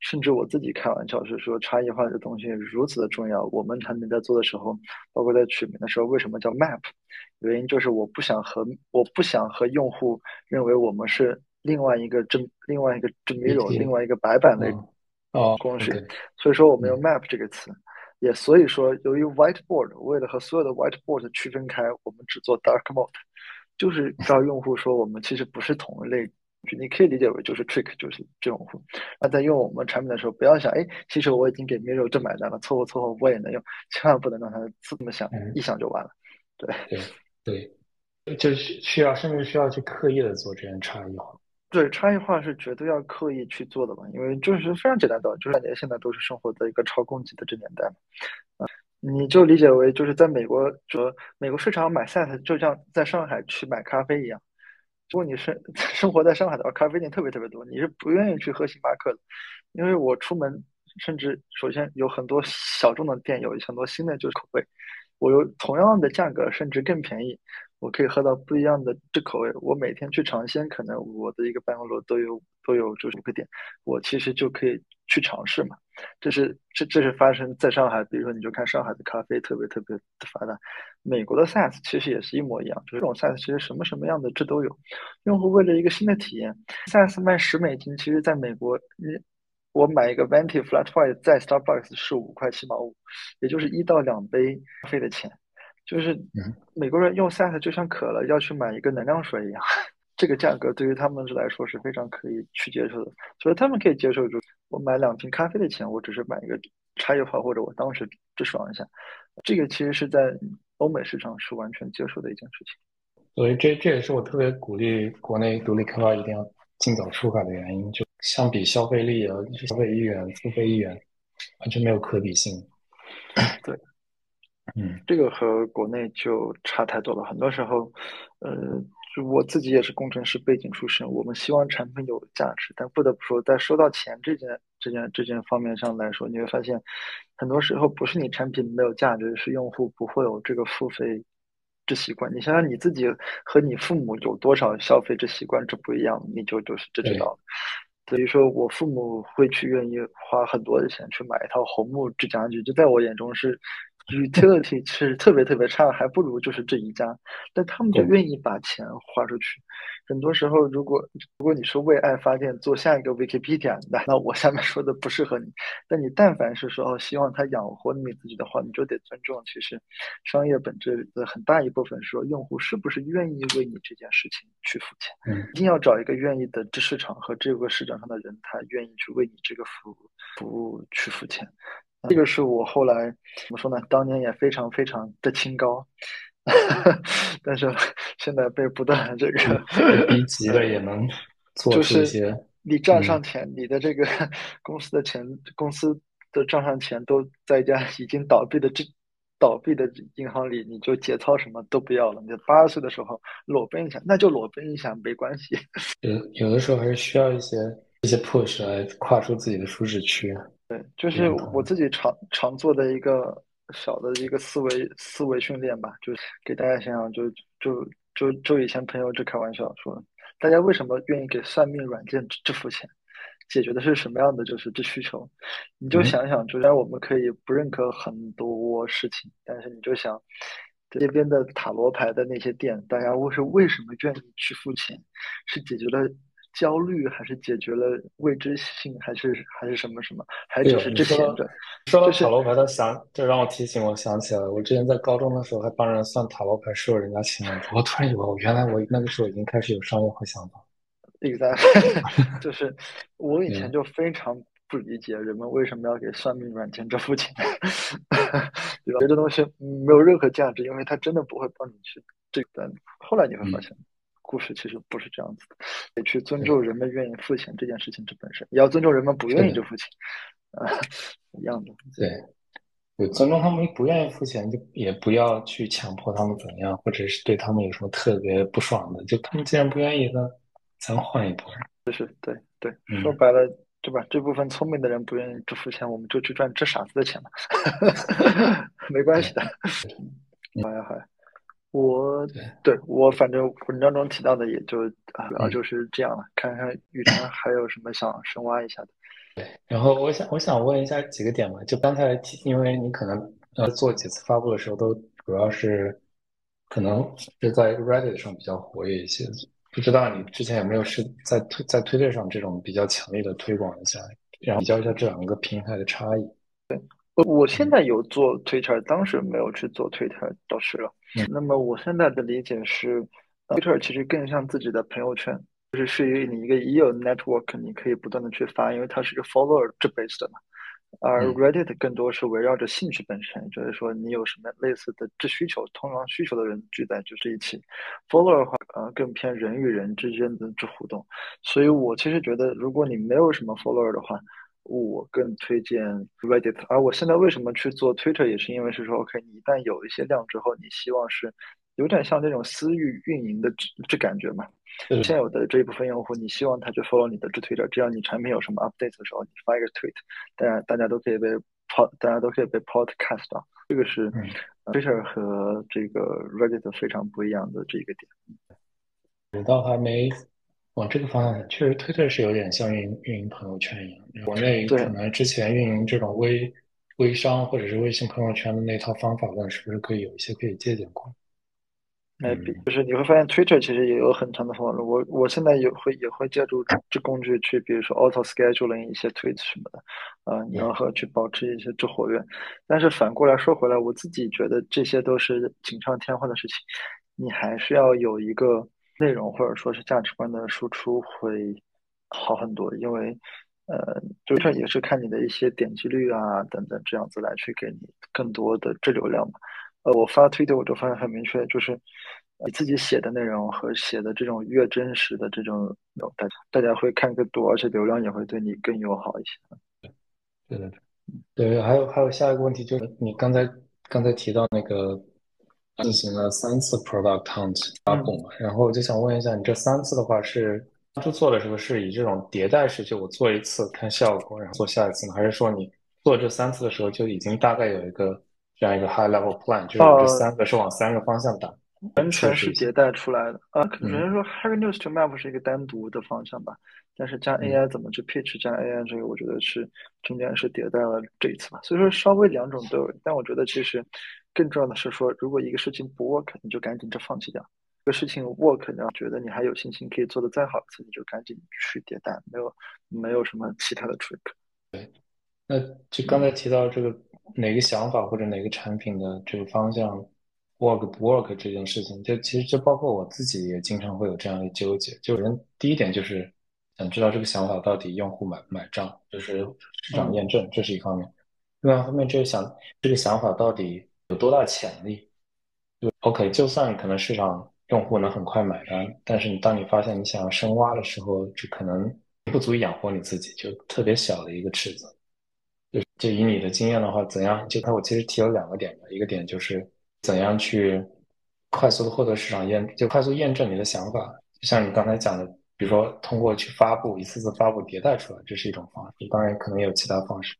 甚至我自己开玩笑是说，差异化的东西如此的重要。我们产品在做的时候，包括在取名的时候，为什么叫 Map？原因就是我不想和我不想和用户认为我们是另外一个真另外一个真 Mirror，另外一个白板的哦工具。所以说我们用 Map 这个词，也所以说由于 Whiteboard 为了和所有的 Whiteboard 区分开，我们只做 Dark Mode。就是让用户说我们其实不是同一类，你可以理解为就是 trick，就是这种户。那在用我们产品的时候，不要想，哎，其实我已经给 Miro 这买单了，凑合凑合我也能用，千万不能让他这么想，一想就完了。对对对，就是需要，甚至需要去刻意的做这样差异化。对，差异化是绝对要刻意去做的嘛，因为就是非常简单的，就是感觉现在都是生活在一个超供给的这年代嘛，啊，你就理解为就是在美国，就美国市场买 sat，就像在上海去买咖啡一样，如果你是 *laughs* 生活在上海的话，咖啡店特别特别多，你是不愿意去喝星巴克的，因为我出门，甚至首先有很多小众的店，有很多新的就是口味，我有同样的价格，甚至更便宜。我可以喝到不一样的这口味。我每天去尝鲜，可能我的一个办公楼都有都有就是五个店，我其实就可以去尝试嘛。这是这这是发生在上海，比如说你就看上海的咖啡特别特别的发达。美国的 SaaS 其实也是一模一样，就是这种 SaaS 其实什么什么样的这都有。用户为了一个新的体验，SaaS 卖十美金，其实在美国，你我买一个 Venti Flat White 在 Starbucks 是五块七毛五，也就是一到两杯咖啡的钱。就是美国人用 SaaS 就像渴了要去买一个能量水一样，*laughs* 这个价格对于他们来说是非常可以去接受的，所以他们可以接受，就我买两瓶咖啡的钱，我只是买一个茶叶泡或者我当时就爽一下，这个其实是在欧美市场是完全接受的一件事情。所以这这也是我特别鼓励国内独立开发一定要尽早出海的原因，就相比消费力啊、消费意愿、付费意愿，完全没有可比性。对。嗯，这个和国内就差太多了。很多时候，呃，就我自己也是工程师背景出身，我们希望产品有价值，但不得不说，在收到钱这件、这件、这件方面上来说，你会发现，很多时候不是你产品没有价值，是用户不会有这个付费之习惯。你想想你自己和你父母有多少消费之习惯，这不一样，你就就是这知道了。所以说我父母会去愿意花很多的钱去买一套红木制家具，就在我眼中是。Utility 是特别特别差，还不如就是这一家，但他们就愿意把钱花出去。很多时候，如果如果你是为爱发电，做下一个 Wikipedia，那那我下面说的不适合你。但你但凡是说哦，希望他养活你自己的话，你就得尊重。其实，商业本质的很大一部分说，用户是不是愿意为你这件事情去付钱？嗯，一定要找一个愿意的这市场和这个市场上的人，他愿意去为你这个服务服务去付钱。这个是我后来怎么说呢？当年也非常非常的清高，*laughs* 但是现在被不断这个逼急了也能做出一些。你账上钱，你的这个 *laughs* 公司的钱，公司的账上钱都在一家已经倒闭的这倒闭的银行里，你就节操什么都不要了。你八十岁的时候裸奔一下，那就裸奔一下没关系。*laughs* 有有的时候还是需要一些一些 push 来跨出自己的舒适区。对，就是我自己常常做的一个小的一个思维思维训练吧，就是给大家想想，就就就就以前朋友就开玩笑说，大家为什么愿意给算命软件支付钱，解决的是什么样的就是这需求？你就想想，虽然我们可以不认可很多事情，但是你就想这边的塔罗牌的那些店，大家为是为什么愿意去付钱？是解决了。焦虑还是解决了未知性，还是还是什么什么？还只是这些的。说到塔罗牌，他想这让我提醒，我想起来了，我之前在高中的时候还帮人算塔罗牌，收人家钱。我突然以为，我，原来我那个时候已经开始有商业化想法。Exactly，*laughs* 就是我以前就非常不理解人们为什么要给算命软件这付钱，*laughs* 对吧？这东西没有任何价值，因为它真的不会帮你去这个。后来你会发现。故事其实不是这样子的，得去尊重人们愿意付钱这件事情这本身，也要尊重人们不愿意就付钱，啊，一样的。对，对，尊重他们不愿意付钱，就也不要去强迫他们怎样，或者是对他们有什么特别不爽的，就他们既然不愿意，那咱换一波。就是对对，说白了，对吧？这部分聪明的人不愿意支付钱，我们就去赚这傻子的钱嘛，*laughs* 没关系的。好呀，好呀。我对我反正文章中提到的也就啊，主要就是这样了。看看雨辰 *laughs* 还有什么想深挖一下的。对，然后我想我想问一下几个点嘛，就刚才提，因为你可能呃做几次发布的时候都主要是可能是在 Reddit 上比较活跃一些，不知道你之前有没有是在推在推特上这种比较强力的推广一下，然后比较一下这两个平台的差异。对。我现在有做 Twitter，当时没有去做 Twitter，倒是了。那么我现在的理解是，Twitter 其实更像自己的朋友圈，就是是于你一个已有 network，你可以不断的去发，因为它是一个 follower 这 base 的嘛。而 Reddit 更多是围绕着兴趣本身，就是说你有什么类似的这需求，同样需求的人聚在就是一起。Follower 的话，呃，更偏人与人之间的这互动。所以我其实觉得，如果你没有什么 Follower 的话，我更推荐 Reddit。而我现在为什么去做 Twitter，也是因为是说，OK，你一旦有一些量之后，你希望是有点像这种私域运营的这这感觉嘛。现有的这一部分用户，你希望他去 follow 你的这 Twitter，只要你产品有什么 update 的时候，你发一个 tweet，大家大家都可以被 pod，大家都可以被 podcast 到。这个是 Twitter 和这个 Reddit 非常不一样的这一个点。我倒还没往这个方向想，确实 Twitter 是有点像运营运营朋友圈一样。国内可能之前运营这种微微商或者是微信朋友圈的那套方法论，是不是可以有一些可以借鉴过？哎比，就是你会发现 Twitter 其实也有很长的方法论。我我现在也会也会借助这工具去，比如说 auto scheduling 一些 tweets 什么的，啊，然后去保持一些之活跃。但是反过来说回来，我自己觉得这些都是锦上添花的事情，你还是要有一个内容或者说是价值观的输出会好很多。因为呃，Twitter 也是看你的一些点击率啊等等这样子来去给你更多的正流量嘛。呃，我发推特我就发现很明确，就是你自己写的内容和写的这种越真实的这种，大家大家会看更多，而且流量也会对你更友好一些。对对对，对，还有还有下一个问题就是你刚才刚才提到那个进行了三次 product hunt 发布嘛，然后我就想问一下，你这三次的话是当初做的时候是以这种迭代式，就我做一次看效果，然后做下一次呢，还是说你做这三次的时候就已经大概有一个？这样一个 high level plan，就是这三个是往三个方向打，完全是迭代出来的啊。可能说 Hacker News to Map 是一个单独的方向吧，但是加 AI 怎么去 pitch，加 AI 这个，我觉得是中间是迭代了这一次吧。所以说稍微两种都有，但我觉得其实更重要的是说，如果一个事情不 work，你就赶紧就放弃掉；这个事情 work，然后觉得你还有信心可以做得再好一次，你就赶紧去迭代，没有没有什么其他的 trick。对，那就刚才提到这个。哪个想法或者哪个产品的这个方向 work 不 work 这件事情，就其实就包括我自己也经常会有这样的纠结。就人第一点就是想知道这个想法到底用户买买账，就是市场验证，这是一方面。另外一方面就是想这个想法到底有多大潜力。就 OK，就算可能市场用户能很快买单，但是你当你发现你想要深挖的时候，这可能不足以养活你自己，就特别小的一个池子。就以你的经验的话，怎样？就他我其实提了两个点吧，一个点就是怎样去快速的获得市场验，就快速验证你的想法。就像你刚才讲的，比如说通过去发布，一次次发布迭代出来，这是一种方式。当然可能也有其他方式。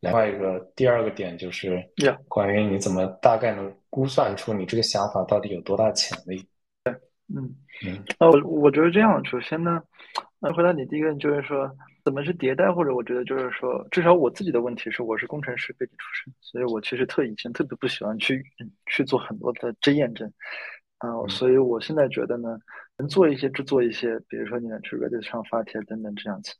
另外一个第二个点就是关于你怎么大概能估算出你这个想法到底有多大潜力。对，嗯嗯，那我我觉得这样，首先呢，那回答你第一个就是说。怎么去迭代？或者我觉得就是说，至少我自己的问题是，我是工程师背景出身，所以我其实特以前特别不喜欢去去做很多的真验证啊。所以我现在觉得呢，能做一些就做一些，比如说你能去 Reddit 上发帖等等这样子。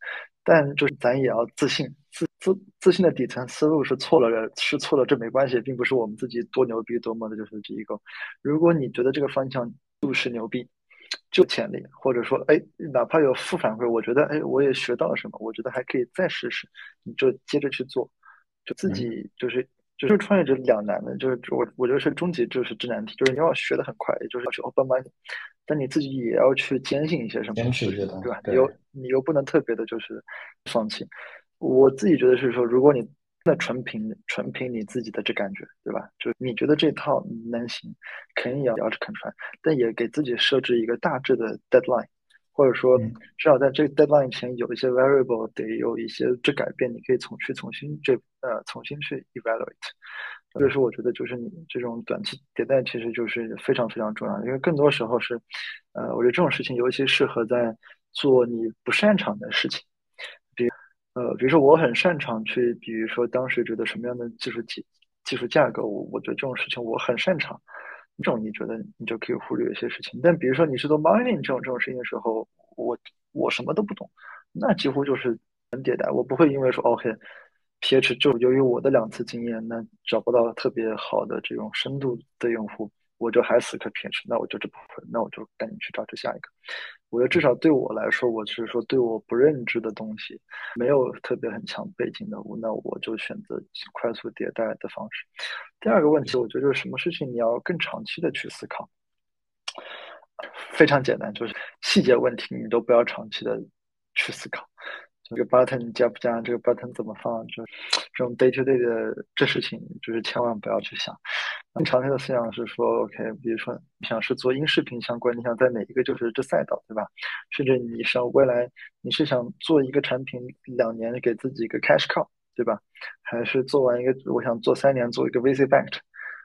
但就是咱也要自信，自自自信的底层思路是错了的，是错了，这没关系，并不是我们自己多牛逼多么的就是这一个。如果你觉得这个方向就是牛逼。就潜力，或者说，哎，哪怕有负反馈，我觉得，哎，我也学到了什么，我觉得还可以再试试，你就接着去做，就自己就是就是创业者两难的，就是我我觉得是终极就是智难题，就是你要学的很快，也就是要去 open mind，但你自己也要去坚信一些什么，坚持一些对吧？你又你又不能特别的就是放弃。我自己觉得是说，如果你那纯凭纯凭你自己的这感觉，对吧？就是你觉得这套能行，肯定也要去啃出来，但也给自己设置一个大致的 deadline，或者说至少在这个 deadline 前有一些 variable 得有一些这改变，你可以从去重新这呃重新去 evaluate。所以说我觉得就是你这种短期迭代其实就是非常非常重要，因为更多时候是呃，我觉得这种事情尤其适合在做你不擅长的事情。比呃，比如说我很擅长去，比如说当时觉得什么样的技术技技术架构，我我觉得这种事情我很擅长，这种你觉得你就可以忽略一些事情。但比如说你是做 mining 这种这种事情的时候，我我什么都不懂，那几乎就是很迭代。我不会因为说 P H 就由于我的两次经验，那找不到特别好的这种深度的用户，我就还死磕 PH，那我就这部分，那我就赶紧去找这下一个。我觉得至少对我来说，我是说对我不认知的东西，没有特别很强背景的，那我就选择快速迭代的方式。第二个问题，我觉得就是什么事情你要更长期的去思考。非常简单，就是细节问题你都不要长期的去思考。这个 button 加不加，这个 button 怎么放，就这种 day to day 的这事情，就是千万不要去想。更长期的思想是说，OK，比如说你想是做音视频相关，你想在哪一个就是这赛道，对吧？甚至你想未来你是想做一个产品两年给自己一个 cash cow，对吧？还是做完一个我想做三年做一个 VC backed，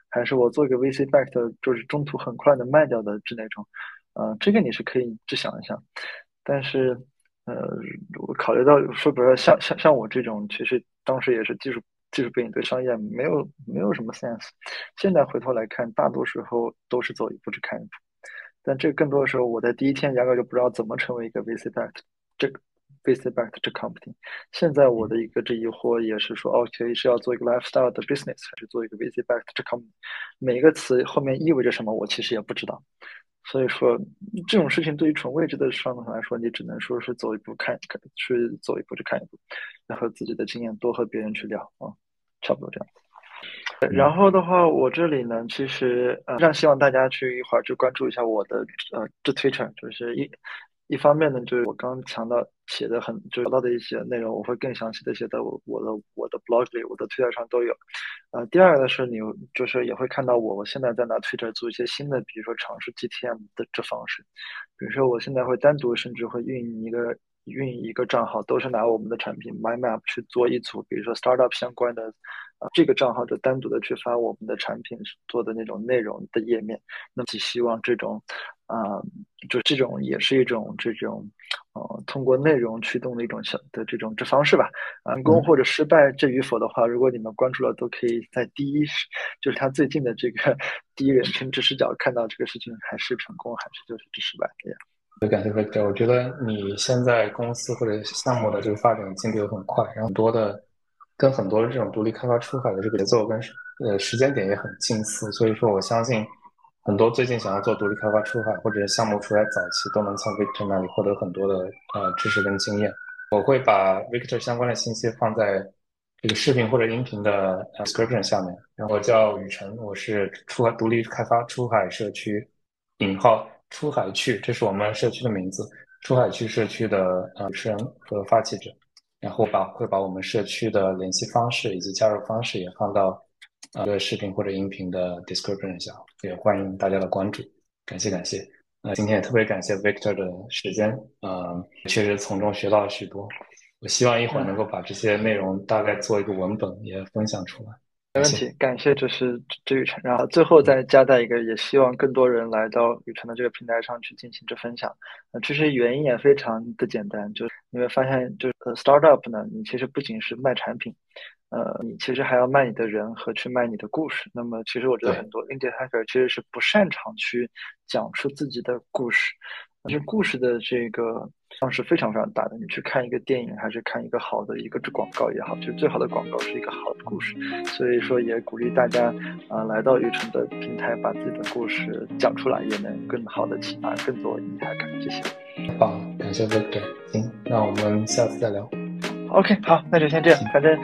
还是我做一个 VC backed 就是中途很快的卖掉的这那种，呃，这个你是可以去想一想，但是。呃，我考虑到说，比如说像像像我这种，其实当时也是技术技术背景，对商业没有没有什么 sense。现在回头来看，大多时候都是走一步去看一步。但这更多的时候，我在第一天压根就不知道怎么成为一个 VC backed 这个 VC backed 这 company。现在我的一个这疑惑也是说，OK 是要做一个 lifestyle 的 business，还是做一个 VC backed 这 company？每一个词后面意味着什么，我其实也不知道。所以说，这种事情对于纯位置的上头来说，你只能说是走一步看，看去走一步去看一步，然后自己的经验多和别人去聊啊，差不多这样。然后的话，我这里呢，其实呃，非常希望大家去一会儿去关注一下我的呃这 Twitter，就是一。一方面呢，就是我刚刚强调写的很就聊到的一些内容，我会更详细的写在我我的我的 blog 里，我的推特上都有。呃，第二个呢是你就是也会看到我我现在在拿 Twitter 做一些新的，比如说尝试 GTM 的这方式，比如说我现在会单独甚至会运营一个运营一个账号，都是拿我们的产品 MyMap 去做一组，比如说 startup 相关的。啊，这个账号就单独的去发我们的产品做的那种内容的页面，那么希望这种，啊，就这种也是一种这种，呃，通过内容驱动的一种小的这种这方式吧。成功或者失败这与否的话，如果你们关注了，都可以在第一，就是他最近的这个第一人称知视角看到这个事情还是成功还是就是这失败这样。感谢 Victor，我觉得你现在公司或者项目的这个发展进度很快，然后很多的。跟很多的这种独立开发出海的这个节奏跟呃时间点也很近似，所以说我相信很多最近想要做独立开发出海或者项目出来早期都能从 Victor 那里获得很多的呃知识跟经验。我会把 Victor 相关的信息放在这个视频或者音频的 description 下面。然后我叫雨辰，我是出海独立开发出海社区引号出海区，这是我们社区的名字，出海区社区的呃主持人和发起者。然后把会把我们社区的联系方式以及加入方式也放到呃个视频或者音频的 description 下，也欢迎大家的关注，感谢感谢。那今天也特别感谢 Victor 的时间，呃，确实从中学到了许多。我希望一会儿能够把这些内容大概做一个文本也分享出来。没问题，感谢，这是这雨辰，然后最后再加带一个，也希望更多人来到雨辰的这个平台上去进行这分享。呃，其实原因也非常的简单，就是你会发现，就是呃，startup 呢，你其实不仅是卖产品，呃，你其实还要卖你的人和去卖你的故事。那么，其实我觉得很多 indie hacker 其实是不擅长去讲出自己的故事。这故事的这个量是非常非常大的。你去看一个电影，还是看一个好的一个广告也好，就最好的广告是一个好的故事。所以说，也鼓励大家啊，来到雨辰的平台，把自己的故事讲出来，也能更好的启发更多你还看谢谢。好，感谢 Victor。行，那我们下次再聊。OK，好，那就先这样。反正